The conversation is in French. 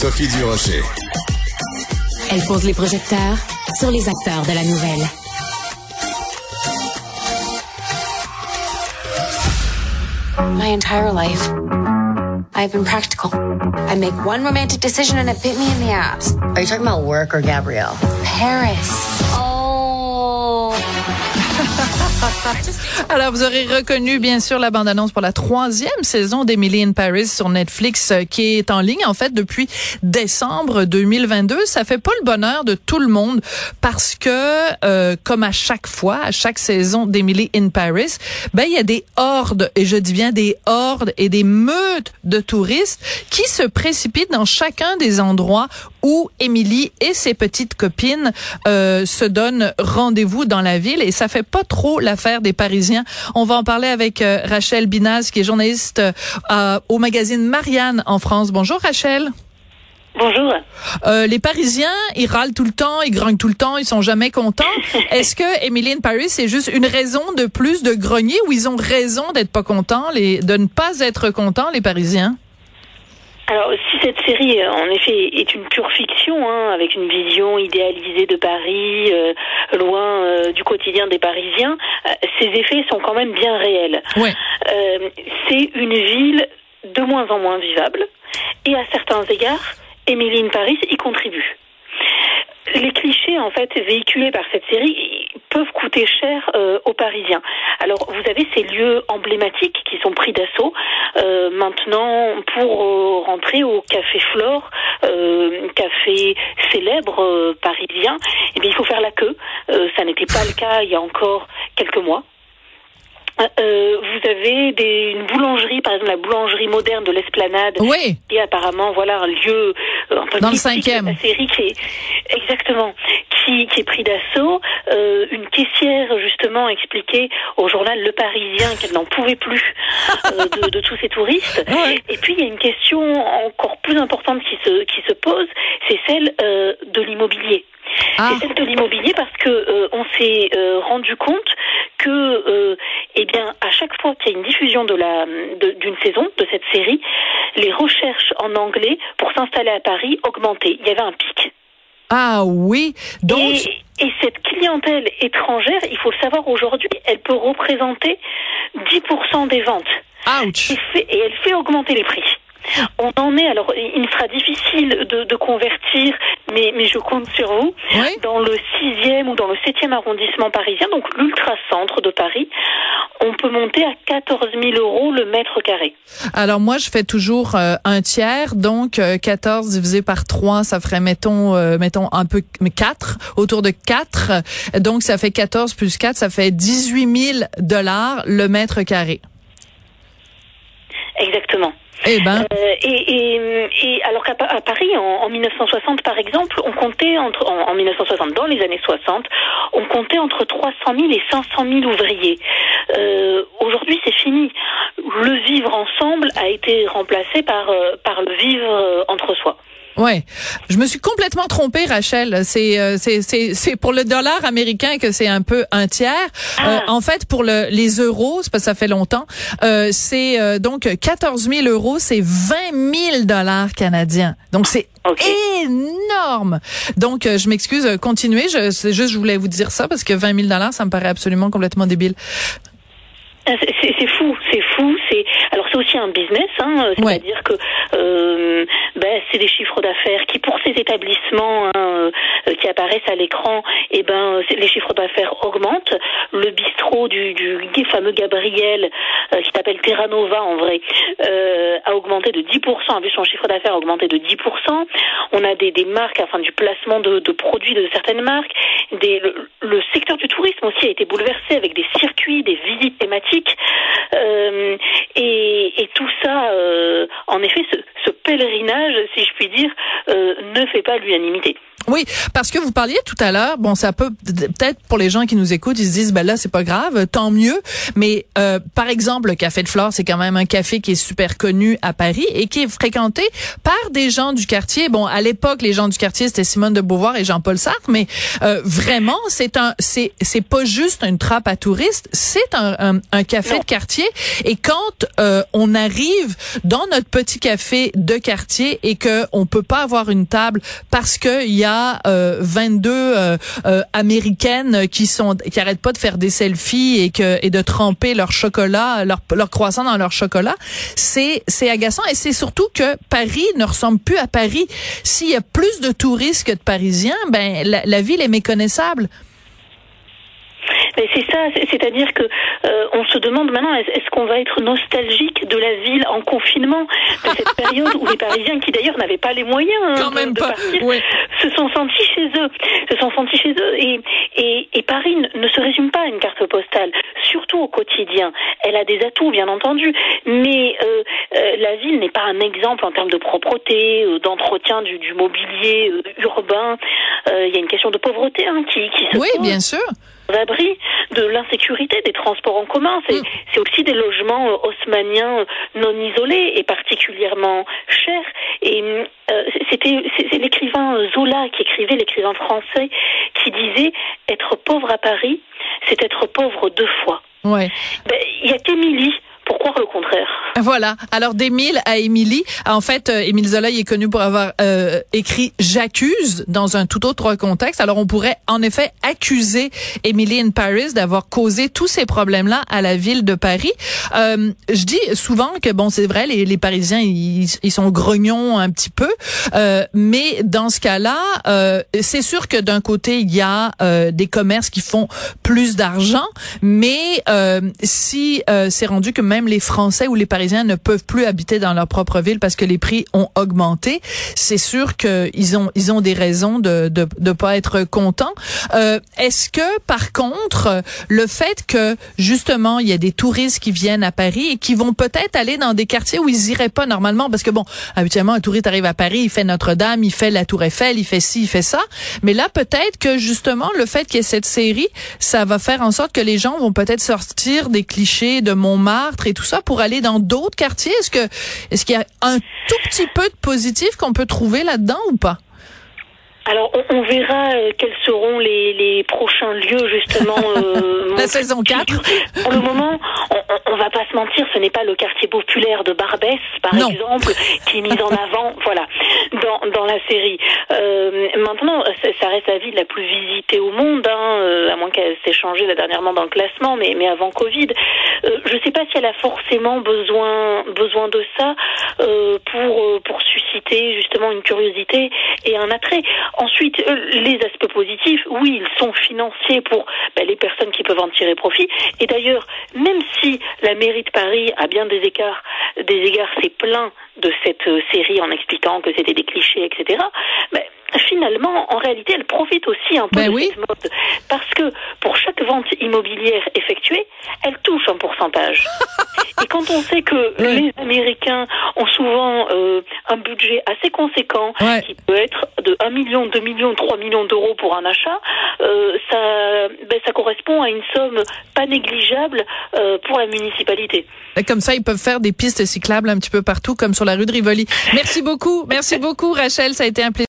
Sophie Durocher. Elle pose les projecteurs sur les acteurs de la nouvelle. My entire life, I've been practical. I make one romantic decision and it bit me in the ass. Are you talking about work or Gabrielle? Paris. Oh. Alors, vous aurez reconnu, bien sûr, la bande-annonce pour la troisième saison d'Emily in Paris sur Netflix, euh, qui est en ligne, en fait, depuis décembre 2022. Ça fait pas le bonheur de tout le monde parce que, euh, comme à chaque fois, à chaque saison d'Emily in Paris, ben, il y a des hordes, et je dis bien des hordes et des meutes de touristes qui se précipitent dans chacun des endroits où Émilie et ses petites copines euh, se donnent rendez-vous dans la ville et ça fait pas trop l'affaire des Parisiens. On va en parler avec euh, Rachel Binaz qui est journaliste euh, au magazine Marianne en France. Bonjour Rachel. Bonjour. Euh, les Parisiens, ils râlent tout le temps, ils grognent tout le temps, ils sont jamais contents. Est-ce que Emily in Paris, c'est juste une raison de plus de grogner ou ils ont raison d'être pas contents, les, de ne pas être contents, les Parisiens? Alors, si cette série, euh, en effet, est une pure fiction, hein, avec une vision idéalisée de Paris, euh, loin euh, du quotidien des Parisiens, euh, ces effets sont quand même bien réels. Ouais. Euh, c'est une ville de moins en moins vivable, et à certains égards, Emily in Paris y contribue. Les clichés, en fait, véhiculés par cette série peuvent coûter cher euh, aux Parisiens. Alors, vous avez ces lieux emblématiques qui sont pris d'assaut. Euh, maintenant, pour euh, rentrer au Café Flore, euh, café célèbre euh, parisien, eh bien, il faut faire la queue. Ça n'était pas le cas il y a encore quelques mois. Euh, vous avez des, une boulangerie, par exemple la boulangerie moderne de l'Esplanade, Oui. qui est apparemment voilà un lieu euh, un peu Dans le cinquième. la série qui est exactement qui, qui est pris d'assaut. Euh, une caissière justement expliquait au journal Le Parisien qu'elle n'en pouvait plus euh, de, de tous ces touristes. Ouais. Et puis il y a une question encore plus importante qui se qui se pose, c'est celle euh, de l'immobilier. Ah. C'est celle de l'immobilier parce que euh, on s'est euh, rendu compte que euh, eh bien à chaque fois qu'il y a une diffusion de la de- d'une saison de cette série, les recherches en anglais pour s'installer à Paris augmentaient. Il y avait un pic. Ah oui. Donc, Et, et cette clientèle étrangère, il faut le savoir aujourd'hui, elle peut représenter 10% des ventes. ouch. Et, fait- et elle fait augmenter les prix. On en est, alors il me sera difficile de, de convertir, mais, mais je compte sur vous, Oui. dans le 6e ou dans le 7e arrondissement parisien, donc l'ultra-centre de Paris, on peut monter à 14 000 euros le mètre carré. Alors moi, je fais toujours euh, un tiers, donc euh, 14 divisé par 3, ça ferait, mettons, euh, mettons un peu 4, autour de 4. Donc ça fait 14 plus 4, ça fait 18 000 dollars le mètre carré. Exactement. Eh ben, Euh, et, et, et alors qu'à à Paris, en, en 1960 par exemple, on comptait entre en, en 1960, dans les années 60, on comptait entre 300 000 et 500 000 ouvriers. Euh, Aujourd'hui, c'est fini. Le vivre ensemble a été remplacé par euh, par le vivre euh, entre soi. Ouais. Je me suis complètement trompée, Rachel. C'est euh, c'est c'est c'est pour le dollar américain que c'est un peu un tiers. Euh, en fait, pour le les euros, c'est parce que ça fait longtemps. Euh, c'est euh, donc 14 000 euros, c'est 20 000 dollars canadiens. Donc c'est énorme. Donc, euh, je m'excuse, continuez. Je, c'est juste, je voulais vous dire ça parce que 20 000 dollars, ça me paraît absolument complètement débile. Ah, C'est fou, c'est fou. C'est alors c'est aussi un business, hein, Ouais. c'est-à-dire que euh, c'est des chiffres d'affaires qui, pour ces établissements hein, euh, qui apparaissent à l'écran, et ben les chiffres d'affaires augmentent. Le bistrot du, du fameux Gabriel, euh, qui s'appelle Terra Nova en vrai, euh, a augmenté de 10%, a vu son chiffre d'affaires augmenter de 10%. On a des, des marques, enfin du placement de, de produits de certaines marques. Le, le secteur du tourisme aussi a été bouleversé avec des circuits, des visites thématiques. Euh, et, et tout ça, euh, en effet, ce, ce pèlerinage, si je puis dire, euh, ne fait pas l'unanimité. Oui, parce que vous parliez tout à l'heure, bon, ça peut peut-être pour les gens qui nous écoutent, ils se disent, ben là, c'est pas grave, tant mieux. Mais euh, par exemple, le Café de Flore, c'est quand même un café qui est super connu à Paris et qui est fréquenté par des gens du quartier. Bon, à l'époque, les gens du quartier, c'était Simone de Beauvoir et Jean-Paul Sartre, mais euh, vraiment, c'est un, c'est, c'est pas juste une trappe à touristes, c'est un, un, un café Non. de quartier. Et quand euh, on arrive dans notre petit café de quartier et que qu'on peut pas avoir une table parce qu'il y a euh, 22 euh, euh, américaines qui sont qui arrêtent pas de faire des selfies et que et de tremper leur chocolat, leur, leur croissant dans leur chocolat, c'est c'est agaçant et c'est surtout que Paris ne ressemble plus à Paris. S'il y a plus de touristes que de Parisiens, ben la, la ville est méconnaissable. Mais c'est ça, c'est-à-dire que euh, on se demande maintenant est-ce qu'on va être nostalgique de la ville en confinement? De cette période où les Parisiens, qui d'ailleurs n'avaient pas les moyens hein, de, partir, se sont sentis chez eux, se sont sentis chez eux. Et, et, et Paris ne- se résume pas à une carte postale, surtout au quotidien. Elle a des atouts, bien entendu, mais euh, euh, la ville n'est pas un exemple en termes de propreté, euh, d'entretien du, du mobilier euh, urbain. Euh, Il y a une question de pauvreté hein, qui, qui se Oui, pose bien sûr. l'abri de l'insécurité des transports en commun. C'est Mm. aussi des logements euh, haussmanniens non isolés et particulièrement chers. Et euh, c'était c'est l'écrivain euh, Zola qui écrivait, l'écrivain français, qui disait être pauvre à Paris, c'est être pauvre deux fois. Ouais. Ben, Il y a qu'Émilie pour croire le contraire. Voilà. Alors d'Émile à Émilie. En fait, euh, Émile Zola est connu pour avoir euh, écrit J'accuse dans un tout autre contexte. Alors on pourrait en effet accuser Emily in Paris d'avoir causé tous ces problèmes-là à la ville de Paris. Euh, je dis souvent que bon, c'est vrai, les, les Parisiens ils, ils sont grognons un petit peu, euh, mais dans ce cas-là, euh, c'est sûr que d'un côté il y a euh, des commerces qui font plus d'argent, mais si c'est rendu que même les Français ou les Parisiens ne peuvent plus habiter dans leur propre ville parce que les prix ont augmenté, c'est sûr qu'ils ont ils ont des raisons de de de pas être contents. Euh, Est-ce que par contre le fait que justement il y a des touristes qui viennent à Paris et qui vont peut-être aller dans des quartiers où ils iraient pas normalement parce que bon habituellement un touriste arrive à Paris, il fait Notre-Dame, il fait la Tour Eiffel, il fait ci, il fait ça, mais là peut-être que justement le fait qu'il y ait cette série, ça va faire en sorte que les gens vont peut-être sortir des clichés de Montmartre et tout ça pour aller dans d'autres quartiers? Est-ce que est-ce qu'il y a un tout petit peu de positif qu'on peut trouver là-dedans ou pas? Alors, on, on verra euh, quels seront les, les prochains lieux, justement. euh, La saison 4. Pour le moment, on, on, on va pas se mentir, ce n'est pas le quartier populaire de Barbès, par Non. exemple, qui est mis en avant, voilà, dans, dans la série. Euh, maintenant, ça, ça reste la ville la plus visitée au monde, hein, euh, à moins qu'elle s'ait changée là, dernièrement dans le classement, mais, mais avant Covid. Euh, je ne sais pas si elle a forcément besoin, besoin de ça euh, pour, pour susciter justement une curiosité et un attrait. Ensuite, les aspects positifs, oui, ils sont financiers pour ben, les personnes qui peuvent en tirer profit. Et d'ailleurs, même si la mairie de Paris a bien des écarts, des égards, c'est plein de cette série en expliquant que c'était des clichés, etc. finalement, en réalité, elle profite aussi un peu Ben de oui. cette mode. Parce que pour chaque vente immobilière effectuée, elle touche un pourcentage. Et quand on sait que Oui. les Américains ont souvent euh, un budget assez conséquent, Ouais. qui peut être de 1 million, 2 millions, 3 millions d'euros pour un achat, euh, ça, ben, ça correspond à une somme pas négligeable euh, pour la municipalité. Comme ça, ils peuvent faire des pistes cyclables un petit peu partout, comme sur la rue de Rivoli. Merci beaucoup. Merci beaucoup, Rachel. Ça a été un plaisir.